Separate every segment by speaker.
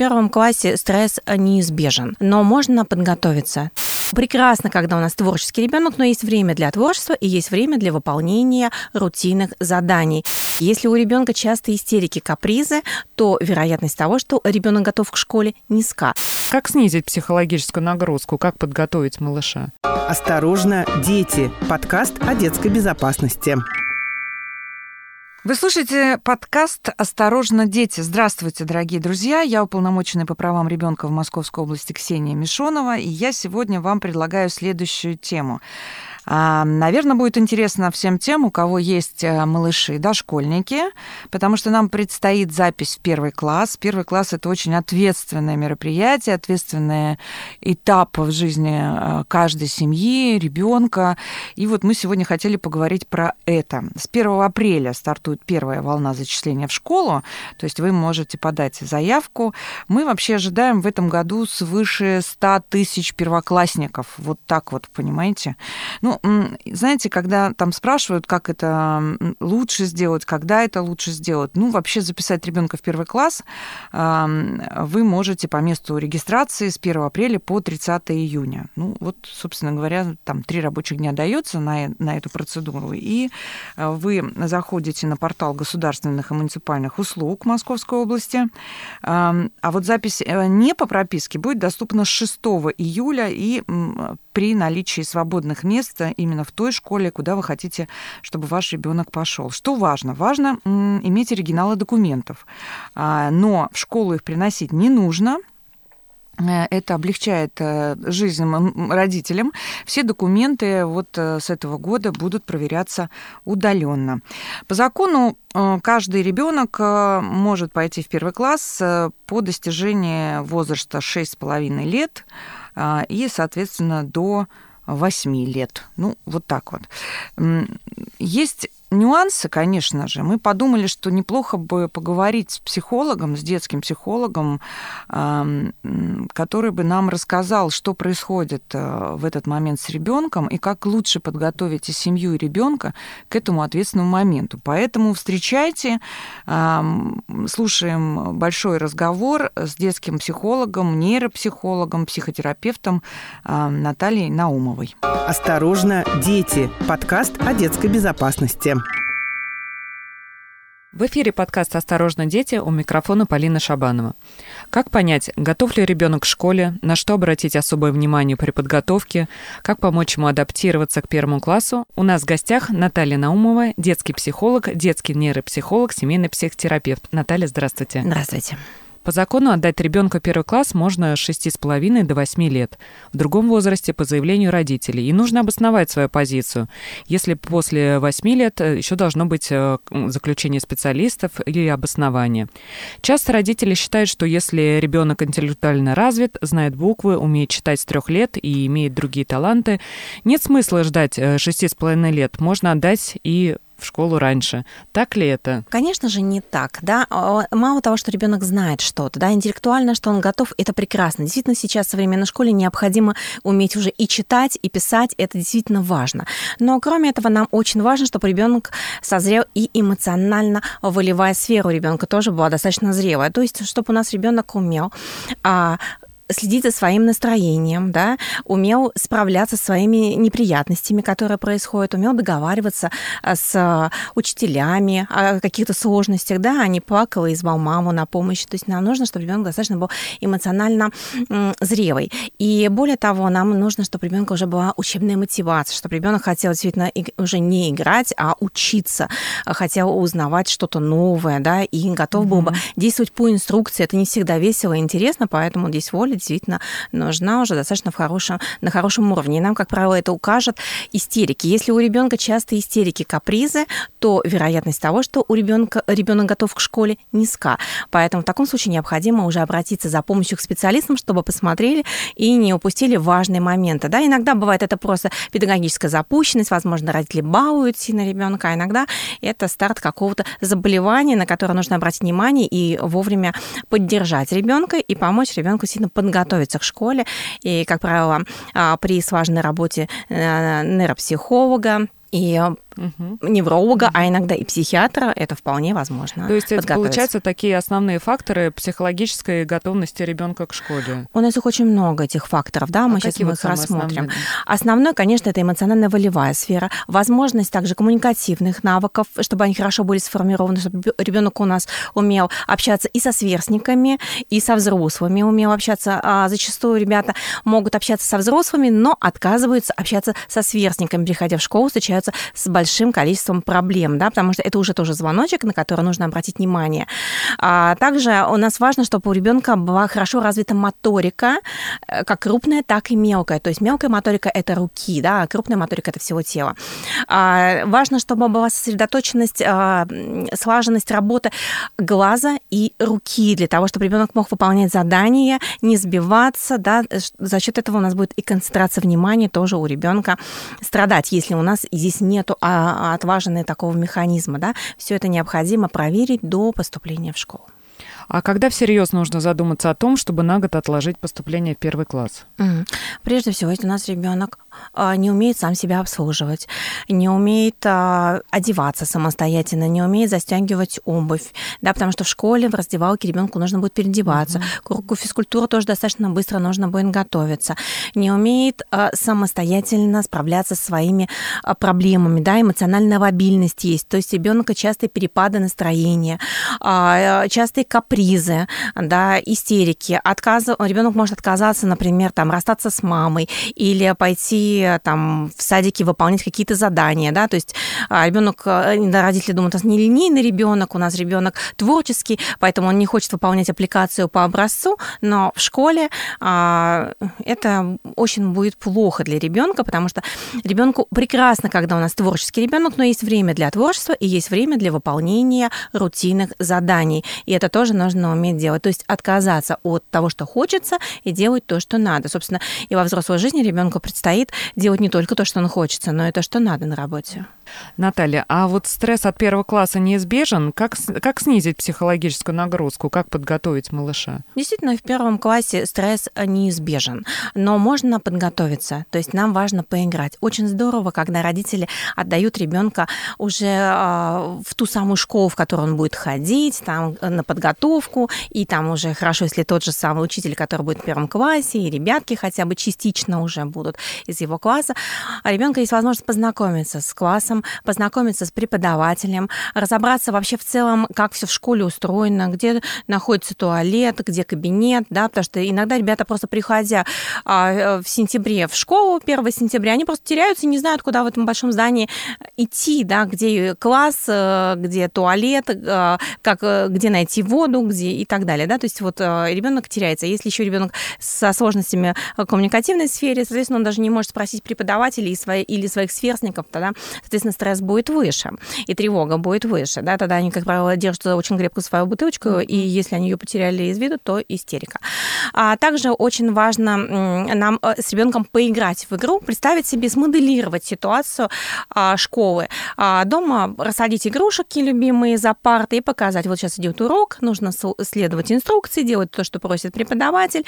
Speaker 1: первом классе стресс неизбежен, но можно подготовиться. Прекрасно, когда у нас творческий ребенок, но есть время для творчества и есть время для выполнения рутинных заданий. Если у ребенка часто истерики, капризы, то вероятность того, что ребенок готов к школе, низка.
Speaker 2: Как снизить психологическую нагрузку? Как подготовить малыша?
Speaker 3: Осторожно, дети. Подкаст о детской безопасности.
Speaker 2: Вы слушаете подкаст «Осторожно, дети». Здравствуйте, дорогие друзья. Я уполномоченный по правам ребенка в Московской области Ксения Мишонова, и я сегодня вам предлагаю следующую тему. А, Наверное, будет интересно всем тем, у кого есть э, малыши, дошкольники, потому что нам предстоит запись в первый класс. Первый класс — это очень ответственное мероприятие, ответственный этап в жизни э, каждой семьи, ребенка. И вот мы сегодня хотели поговорить про это. С 1 апреля стартует первая волна зачисления в школу, то есть вы можете подать заявку. Мы вообще ожидаем в этом году свыше 100 тысяч первоклассников. Вот так вот, понимаете? Ну, знаете, когда там спрашивают, как это лучше сделать, когда это лучше сделать, ну, вообще записать ребенка в первый класс вы можете по месту регистрации с 1 апреля по 30 июня. Ну, вот, собственно говоря, там три рабочих дня дается на, на эту процедуру, и э, вы заходите на портал государственных и муниципальных услуг Московской области, а вот запись э, не по прописке будет доступна с 6 июля и при наличии свободных мест именно в той школе, куда вы хотите, чтобы ваш ребенок пошел. Что важно? Важно иметь оригиналы документов. А, но в школу их приносить не нужно, э, это облегчает э, жизнь родителям. Все документы вот э, с этого года будут проверяться удаленно. По закону каждый ребенок может пойти в первый класс по достижении возраста 6,5 лет и, соответственно, до 8 лет. Ну, вот так вот. Есть нюансы, конечно же. Мы подумали, что неплохо бы поговорить с психологом, с детским психологом, который бы нам рассказал, что происходит э, в этот момент с ребенком и как лучше подготовить и семью, и ребенка к этому ответственному моменту. Поэтому встречайте, слушаем большой разговор с детским психологом, нейропсихологом, психотерапевтом Натальей Наумовой.
Speaker 3: Осторожно, дети. Подкаст о детской безопасности.
Speaker 2: В эфире подкаст «Осторожно, дети» у микрофона Полина Шабанова. Как понять, готов ли ребенок к школе, на что обратить особое внимание при подготовке, как помочь ему адаптироваться к первому классу? У нас в гостях Наталья Наумова, детский психолог, детский нейропсихолог, семейный психотерапевт. Наталья, здравствуйте.
Speaker 1: Здравствуйте.
Speaker 2: По закону отдать ребенка первый класс можно с 6,5 до 8 лет, в другом возрасте по заявлению родителей. И нужно обосновать свою позицию. Если после 8 лет э, еще должно быть э, заключение специалистов или обоснование. Часто родители считают, что если ребенок интеллектуально развит, знает буквы, умеет читать с трех лет и имеет другие таланты, нет смысла ждать 6,5 э, лет. Можно отдать и в школу раньше. Так ли это?
Speaker 1: Конечно же, не так. Да? Мало того, что ребенок знает что-то, да, интеллектуально, что он готов, это прекрасно. Действительно, сейчас в современной школе необходимо уметь уже и читать, и писать, это действительно важно. Но кроме этого, нам очень важно, чтобы ребенок созрел и эмоционально волевая сфера у ребенка тоже была достаточно зрелая. То есть, чтобы у нас ребенок умел а, следить за своим настроением, да, умел справляться с своими неприятностями, которые происходят, умел договариваться а, с учителями о каких-то сложностях, да, а не плакал и звал маму на помощь. То есть нам нужно, чтобы ребенок достаточно был эмоционально зрелый. И более того, нам нужно, чтобы ребенка уже была учебная мотивация, чтобы ребенок хотел действительно уже не играть, а учиться, хотел узнавать что-то новое, да, и готов mm-hmm. был бы действовать по инструкции. Это не всегда весело и интересно, поэтому здесь воля действительно нужна уже достаточно в хорошем, на хорошем уровне. И нам, как правило, это укажет истерики. Если у ребенка часто истерики, капризы, то вероятность того, что у ребенка ребенок готов к школе, низка. Поэтому в таком случае необходимо уже обратиться за помощью к специалистам, чтобы посмотрели и не упустили важные моменты. Да, иногда бывает это просто педагогическая запущенность, возможно, родители балуют сильно ребенка, а иногда это старт какого-то заболевания, на которое нужно обратить внимание и вовремя поддержать ребенка и помочь ребенку сильно подготовиться готовиться к школе. И, как правило, а, при слаженной работе э, нейропсихолога и угу. невролога, угу. а иногда и психиатра, это вполне возможно.
Speaker 4: То есть это, получается, такие основные факторы психологической готовности ребенка к школе?
Speaker 1: У нас их очень много, этих факторов, да, мы а сейчас мы их рассмотрим. Основные? Основной, конечно, это эмоциональная волевая сфера, возможность также коммуникативных навыков, чтобы они хорошо были сформированы, чтобы ребенок у нас умел общаться и со сверстниками, и со взрослыми умел общаться. А зачастую ребята могут общаться со взрослыми, но отказываются общаться со сверстниками, приходя в школу, встречаются с большим количеством проблем, да, потому что это уже тоже звоночек, на который нужно обратить внимание. А также у нас важно, чтобы у ребенка была хорошо развита моторика, э, как крупная, так и мелкая. То есть мелкая моторика это руки, да, а крупная моторика это всего тела. А важно, чтобы была сосредоточенность, а, слаженность работы глаза и руки для того, чтобы ребенок мог выполнять задания, не сбиваться, да, за счет этого у нас будет и концентрация внимания тоже у ребенка страдать, если у нас здесь нету отваженного такого механизма, да, все это необходимо проверить до поступления в школу.
Speaker 4: А когда всерьез нужно задуматься о том, чтобы на год отложить поступление в первый класс?
Speaker 1: Прежде всего, если у нас ребенок а, не умеет сам себя обслуживать, не умеет а, одеваться самостоятельно, не умеет застегивать обувь, да, потому что в школе, в раздевалке ребенку нужно будет переодеваться, угу. к уроку физкультуры тоже достаточно быстро нужно будет готовиться, не умеет а, самостоятельно справляться со своими проблемами, да, эмоциональная лобильность есть, то есть ребенка частые перепады настроения, частые капризы, капризы, да, истерики, отказ, ребенок может отказаться, например, там, расстаться с мамой или пойти там в садике выполнять какие-то задания, да, то есть а, ребенок, э, родители думают, у нас не линейный ребенок, у нас ребенок творческий, поэтому он не хочет выполнять аппликацию по образцу, но в школе а, это очень будет плохо для ребенка, потому что ребенку прекрасно, когда у нас творческий ребенок, но есть время для творчества и есть время для выполнения рутинных заданий. И это тоже нужно нужно уметь делать. То есть отказаться от того, что хочется, и делать то, что надо. Собственно, и во взрослой жизни ребенку предстоит делать не только то, что он хочется, но и то, что надо на работе.
Speaker 4: Наталья, а вот стресс от первого класса неизбежен? Как, как снизить психологическую нагрузку? Как подготовить малыша?
Speaker 1: Действительно, в первом классе стресс неизбежен, но можно подготовиться. То есть нам важно поиграть. Очень здорово, когда родители отдают ребенка уже а, в ту самую школу, в которую он будет ходить, там на подготовку, и там уже хорошо, если тот же самый учитель, который будет в первом классе, и ребятки хотя бы частично уже будут из его класса, а ребенка есть возможность познакомиться с классом, познакомиться с преподавателем, разобраться вообще в целом, как все в школе устроено, где находится туалет, где кабинет, да, потому что иногда ребята просто приходя а, в сентябре в школу, 1 сентября, они просто теряются и не знают, куда в этом большом здании идти, да, где класс, э, где туалет, э, как, э, где найти воду, где и так далее, да, то есть вот ребенок теряется. Если еще ребенок со сложностями в коммуникативной сфере, соответственно, он даже не может спросить преподавателей или своих сверстников, тогда, соответственно, стресс будет выше, и тревога будет выше, да, тогда они, как правило, держат очень крепко свою бутылочку, и если они ее потеряли из виду, то истерика. А также очень важно нам э, с ребенком поиграть в игру, представить себе, смоделировать ситуацию а, школы. А, дома рассадить игрушки любимые за парты и показать, вот сейчас идет урок, нужно следовать инструкции, делать то, что просит преподаватель,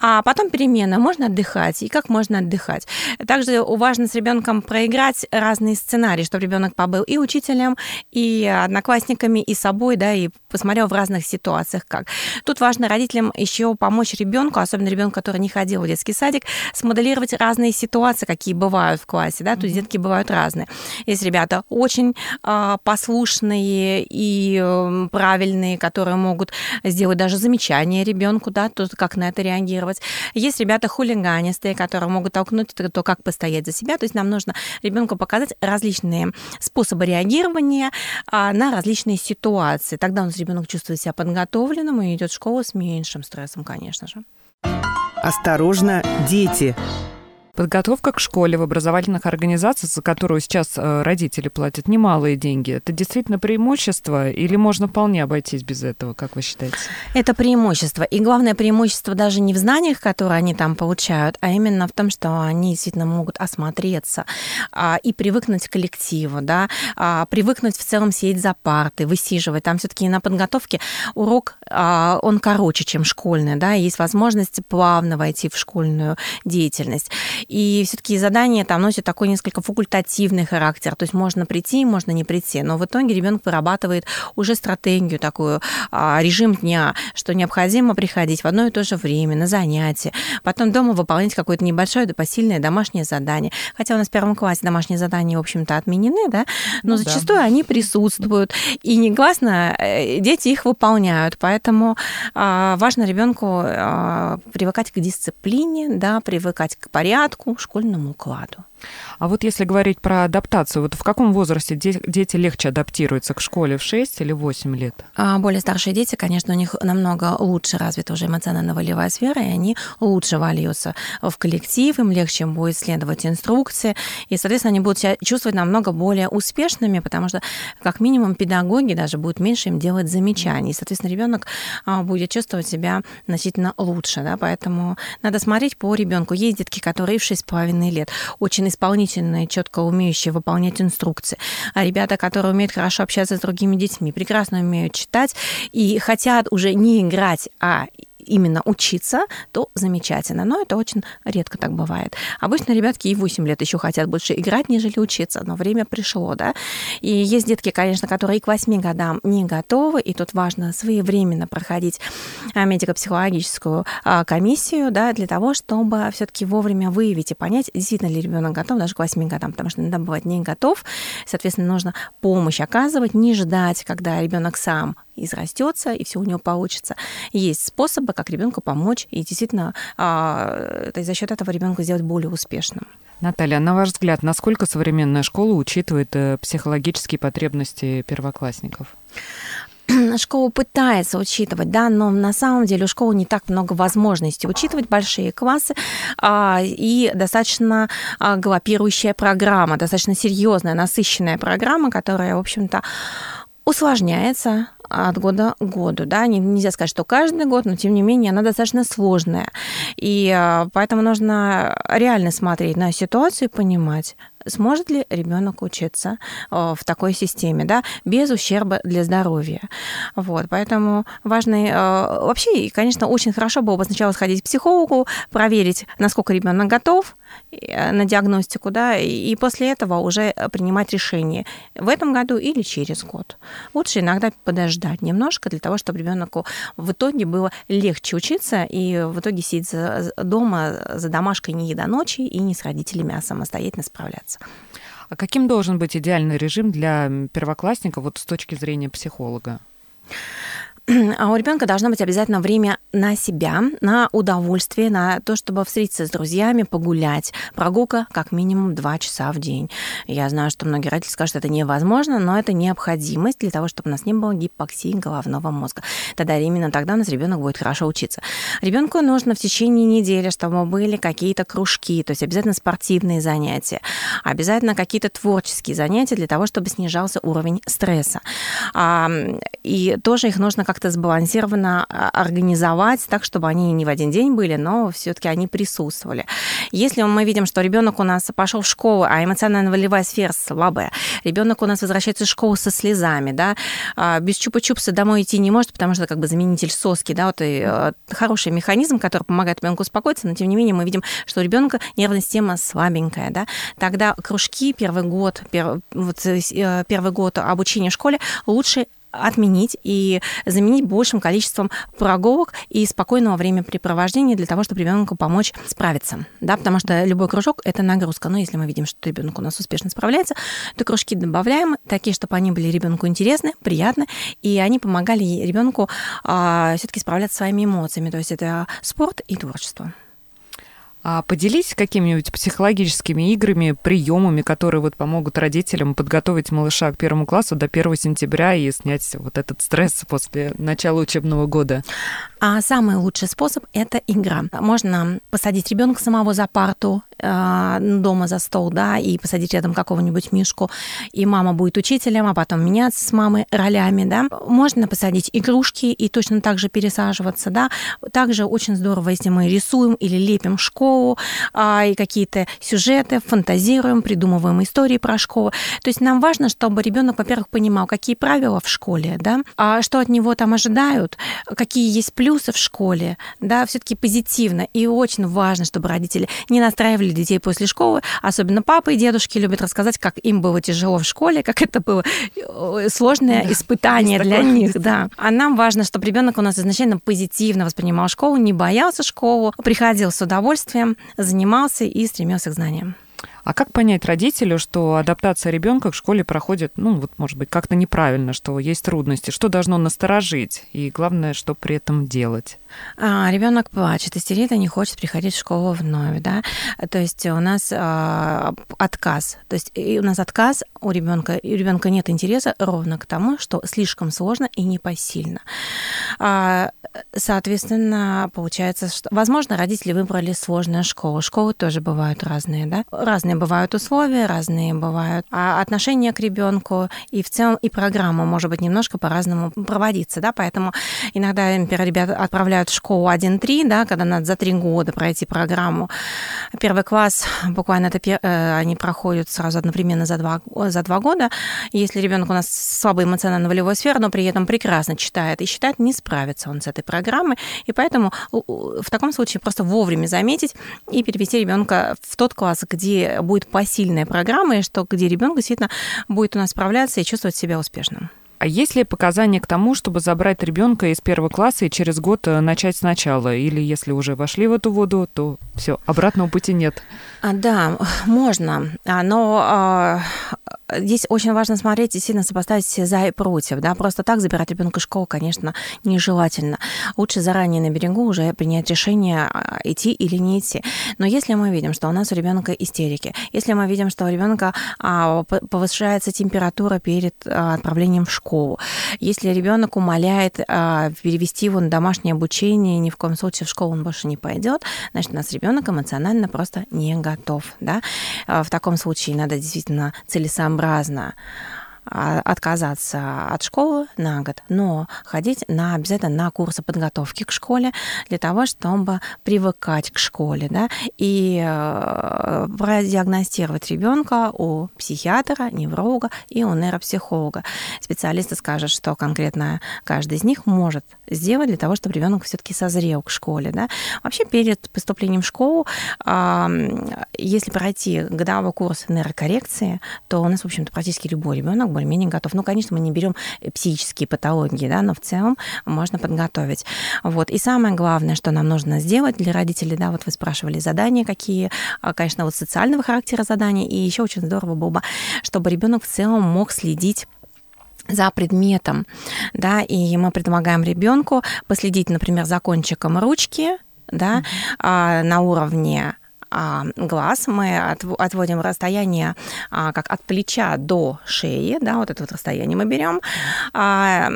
Speaker 1: а потом перемена, можно отдыхать, и как можно отдыхать. Также важно с ребенком проиграть разные сценарии, чтобы ребенок побыл и учителем, и одноклассниками, и собой, да, и посмотрел в разных ситуациях как. Тут важно родителям еще помочь ребенку, особенно ребенку, который не ходил в детский садик, смоделировать разные ситуации, какие бывают в классе, да, то есть детки бывают разные. Есть ребята очень э, послушные и э, правильные, которые могут сделать даже замечание ребенку, да, то как на это реагировать. Есть ребята хулиганистые, которые могут толкнуть то, как постоять за себя. То есть нам нужно ребенку показать различные способы реагирования а, на различные ситуации. Тогда у нас ребенок чувствует себя подготовленным и идет в школу с меньшим стрессом, конечно же.
Speaker 3: Осторожно, дети!
Speaker 4: Подготовка к школе в образовательных организациях, за которую сейчас э, родители платят немалые деньги, это действительно преимущество или можно вполне обойтись без этого, как вы считаете?
Speaker 1: Это преимущество. И главное преимущество даже не в знаниях, которые они там получают, а именно в том, что они действительно могут осмотреться а, и привыкнуть к коллективу, да, а, привыкнуть в целом сидеть за партой, высиживать. Там все-таки на подготовке урок, а, он короче, чем школьный, да, есть возможность плавно войти в школьную деятельность. И все-таки задание там носит такой несколько факультативный характер. То есть можно прийти, можно не прийти. Но в итоге ребенок вырабатывает уже стратегию такую, а, режим дня, что необходимо приходить в одно и то же время на занятия, потом дома выполнять какое-то небольшое посильное домашнее задание. Хотя у нас в первом классе домашние задания, в общем-то, отменены, да, но ну, зачастую да. они присутствуют. И негласно э, дети их выполняют. Поэтому а, важно ребенку а, привыкать к дисциплине, да, привыкать к порядку, школьному укладу.
Speaker 4: А вот если говорить про адаптацию, вот в каком возрасте дети легче адаптируются к школе, в 6 или 8 лет?
Speaker 1: А более старшие дети, конечно, у них намного лучше развита уже эмоционально-волевая сфера, и они лучше вольются в коллектив, им легче будет следовать инструкции, и, соответственно, они будут себя чувствовать намного более успешными, потому что, как минимум, педагоги даже будут меньше им делать замечаний, и, соответственно, ребенок а, будет чувствовать себя значительно лучше, да, поэтому надо смотреть по ребенку. Есть детки, которые в 6,5 лет очень исполнительные, четко умеющие выполнять инструкции. А ребята, которые умеют хорошо общаться с другими детьми, прекрасно умеют читать и хотят уже не играть, а именно учиться, то замечательно. Но это очень редко так бывает. Обычно ребятки и 8 лет еще хотят больше играть, нежели учиться, но время пришло, да. И есть детки, конечно, которые и к 8 годам не готовы, и тут важно своевременно проходить а, медико-психологическую а, комиссию, да, для того, чтобы все-таки вовремя выявить и понять, действительно ли ребенок готов даже к 8 годам, потому что иногда бывает не готов, соответственно, нужно помощь оказывать, не ждать, когда ребенок сам израстется, и все у него получится. Есть способы, как ребенку помочь, и действительно а, за счет этого ребенка сделать более успешным.
Speaker 4: Наталья, на ваш взгляд, насколько современная школа учитывает э, психологические потребности первоклассников?
Speaker 1: школа пытается учитывать, да, но на самом деле у школы не так много возможностей учитывать большие классы а, и достаточно а, галопирующая программа, достаточно серьезная, насыщенная программа, которая, в общем-то, усложняется от года к году. Да? Нельзя сказать, что каждый год, но тем не менее она достаточно сложная. И а, поэтому нужно реально смотреть на ситуацию и понимать, сможет ли ребенок учиться в такой системе, да, без ущерба для здоровья. Вот, поэтому важно вообще, конечно, очень хорошо было бы сначала сходить к психологу, проверить, насколько ребенок готов, Э, на диагностику, да, и после этого уже принимать решение в этом году или через год. Лучше иногда подождать немножко для того, чтобы ребенку в итоге было легче учиться и в итоге сидеть дома за домашкой не до ночи и не с родителями, а самостоятельно справляться.
Speaker 4: А каким должен быть идеальный режим для первоклассника вот с точки зрения психолога?
Speaker 1: а у ребенка должно быть обязательно время на себя, на удовольствие, на то, чтобы встретиться с друзьями, погулять. Прогулка как минимум 2 часа в день. Я знаю, что многие родители скажут, что это невозможно, но это необходимость для того, чтобы у нас не было гипоксии головного мозга. Тогда именно тогда у нас ребенок будет хорошо учиться. Ребенку нужно в течение недели, чтобы были какие-то кружки, то есть обязательно спортивные занятия, обязательно какие-то творческие занятия для того, чтобы снижался уровень стресса. И тоже их нужно как-то сбалансированно а, организовать так, чтобы они не в один день были, но все-таки они присутствовали. Если мы видим, что ребенок у нас пошел в школу, а эмоционально-волевая сфера слабая, ребенок у нас возвращается из школы со слезами, да, а, без чупа-чупса домой идти не может, потому что как бы заменитель соски, да, вот и э, хороший механизм, который помогает ребенку успокоиться, но тем не менее мы видим, что у ребенка нервная система слабенькая, да, тогда кружки первый год, первый, вот, э, первый год обучения в школе лучше отменить и заменить большим количеством прогулок и спокойного времяпрепровождения для того, чтобы ребенку помочь справиться. Да, потому что любой кружок – это нагрузка. Но если мы видим, что ребенок у нас успешно справляется, то кружки добавляем такие, чтобы они были ребенку интересны, приятны, и они помогали ребенку а, все-таки справляться своими эмоциями. То есть это спорт и творчество.
Speaker 4: А поделись какими-нибудь психологическими играми, приемами, которые вот помогут родителям подготовить малыша к первому классу до 1 сентября и снять вот этот стресс после начала учебного года.
Speaker 1: А самый лучший способ – это игра. Можно посадить ребенка самого за парту, э, дома за стол, да, и посадить рядом какого-нибудь мишку, и мама будет учителем, а потом меняться с мамой ролями, да. Можно посадить игрушки и точно так же пересаживаться, да. Также очень здорово, если мы рисуем или лепим школу, школу, а, и какие-то сюжеты, фантазируем, придумываем истории про школу. То есть нам важно, чтобы ребенок, во-первых, понимал, какие правила в школе, да, а что от него там ожидают, какие есть плюсы в школе, да, все-таки позитивно. И очень важно, чтобы родители не настраивали детей после школы, особенно папы и дедушки любят рассказать, как им было тяжело в школе, как это было э, сложное да, испытание для них, да. А нам важно, чтобы ребенок у нас изначально позитивно воспринимал школу, не боялся школу, приходил с удовольствием, занимался и стремился к знаниям.
Speaker 4: А как понять родителю, что адаптация ребенка к школе проходит, ну, вот, может быть, как-то неправильно, что есть трудности? Что должно насторожить? И главное, что при этом делать?
Speaker 1: А, ребенок плачет, истерит и не хочет приходить в школу вновь, да. То есть у нас а, отказ. То есть и у нас отказ у ребенка, у ребенка нет интереса ровно к тому, что слишком сложно и непосильно. А, соответственно, получается, что, возможно, родители выбрали сложную школу. Школы тоже бывают разные, да. Разные бывают условия, разные бывают а отношения к ребенку, и в целом и программа может быть немножко по-разному проводиться, да. Поэтому иногда, например, ребята отправляют в школу 1-3, да, когда надо за три года пройти программу. Первый класс, буквально это, э, они проходят сразу одновременно за два, за два года. Если ребенок у нас слабый эмоционально-волевой сферы, но при этом прекрасно читает и считает, не справится он с этой программой. И поэтому в таком случае просто вовремя заметить и перевести ребенка в тот класс, где будет посильная программа, и что, где ребенок действительно будет у нас справляться и чувствовать себя успешным.
Speaker 4: А есть ли показания к тому, чтобы забрать ребенка из первого класса и через год э, начать сначала? Или если уже вошли в эту воду, то все, обратного пути нет?
Speaker 1: А, да, можно. А, но а, здесь очень важно смотреть и сильно сопоставить за и против. Да? Просто так забирать ребенка из школы, конечно, нежелательно. Лучше заранее на берегу уже принять решение, а, идти или не идти. Но если мы видим, что у нас у ребенка истерики, если мы видим, что у ребенка а, повышается температура перед а, отправлением в школу, если ребенок умоляет перевести его на домашнее обучение, ни в коем случае в школу он больше не пойдет, значит, у нас ребенок эмоционально просто не готов. Да? В таком случае надо действительно целесообразно целесообразно а, отказаться от школы на год, но ходить на, обязательно на курсы подготовки к школе для того, чтобы привыкать к школе, да, и э, продиагностировать ребенка у психиатра, невролога и у нейропсихолога. Специалисты скажут, что конкретно каждый из них может сделать для того, чтобы ребенок все-таки созрел к школе. Да? Вообще перед поступлением в школу, если пройти годовой курс нейрокоррекции, то у нас, в общем-то, практически любой ребенок более-менее готов. Ну, конечно, мы не берем психические патологии, да, но в целом можно подготовить. Вот. И самое главное, что нам нужно сделать для родителей, да, вот вы спрашивали задания какие, а, конечно, вот социального характера задания, и еще очень здорово было бы, чтобы ребенок в целом мог следить за предметом, да, и мы предлагаем ребенку последить, например, за кончиком ручки, да, mm-hmm. на уровне глаз, мы отводим расстояние а, как от плеча до шеи, да, вот это вот расстояние мы берем, а,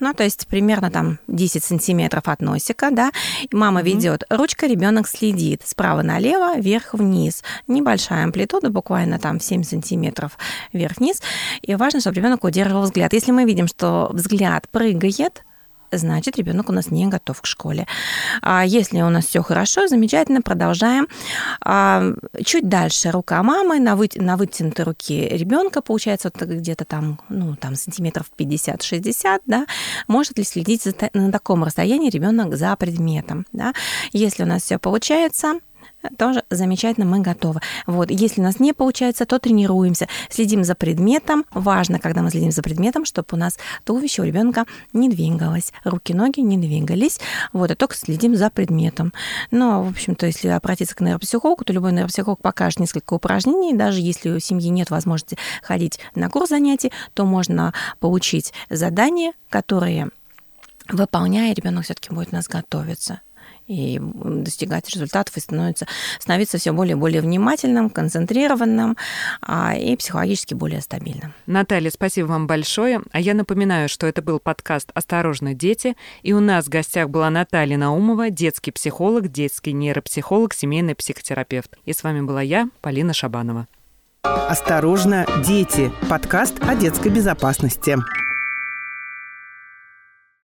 Speaker 1: ну, то есть примерно там 10 сантиметров от носика, да, мама mm-hmm. ведет ручка, ребенок следит справа налево, вверх-вниз, небольшая амплитуда, буквально там 7 сантиметров вверх-вниз, и важно, чтобы ребенок удерживал взгляд. Если мы видим, что взгляд прыгает, значит, ребенок у нас не готов к школе. А если у нас все хорошо, замечательно, продолжаем. А, чуть дальше рука мамы на, вы, на вытянутой руке ребенка, получается, вот где-то там, ну, там сантиметров 50-60, да, может ли следить за, на таком расстоянии ребенок за предметом, да. Если у нас все получается, тоже замечательно, мы готовы. Вот, если у нас не получается, то тренируемся, следим за предметом. Важно, когда мы следим за предметом, чтобы у нас туловище у ребенка не двигалось, руки, ноги не двигались. Вот, и только следим за предметом. Но, в общем-то, если обратиться к нейропсихологу, то любой нейропсихолог покажет несколько упражнений. Даже если у семьи нет возможности ходить на курс занятий, то можно получить задания, которые выполняя, ребенок все-таки будет у нас готовиться и достигать результатов и становится, становиться все более и более внимательным, концентрированным а, и психологически более стабильным.
Speaker 4: Наталья, спасибо вам большое. А я напоминаю, что это был подкаст «Осторожно, дети», и у нас в гостях была Наталья Наумова, детский психолог, детский нейропсихолог, семейный психотерапевт. И с вами была я, Полина Шабанова.
Speaker 3: «Осторожно, дети» – подкаст о детской безопасности.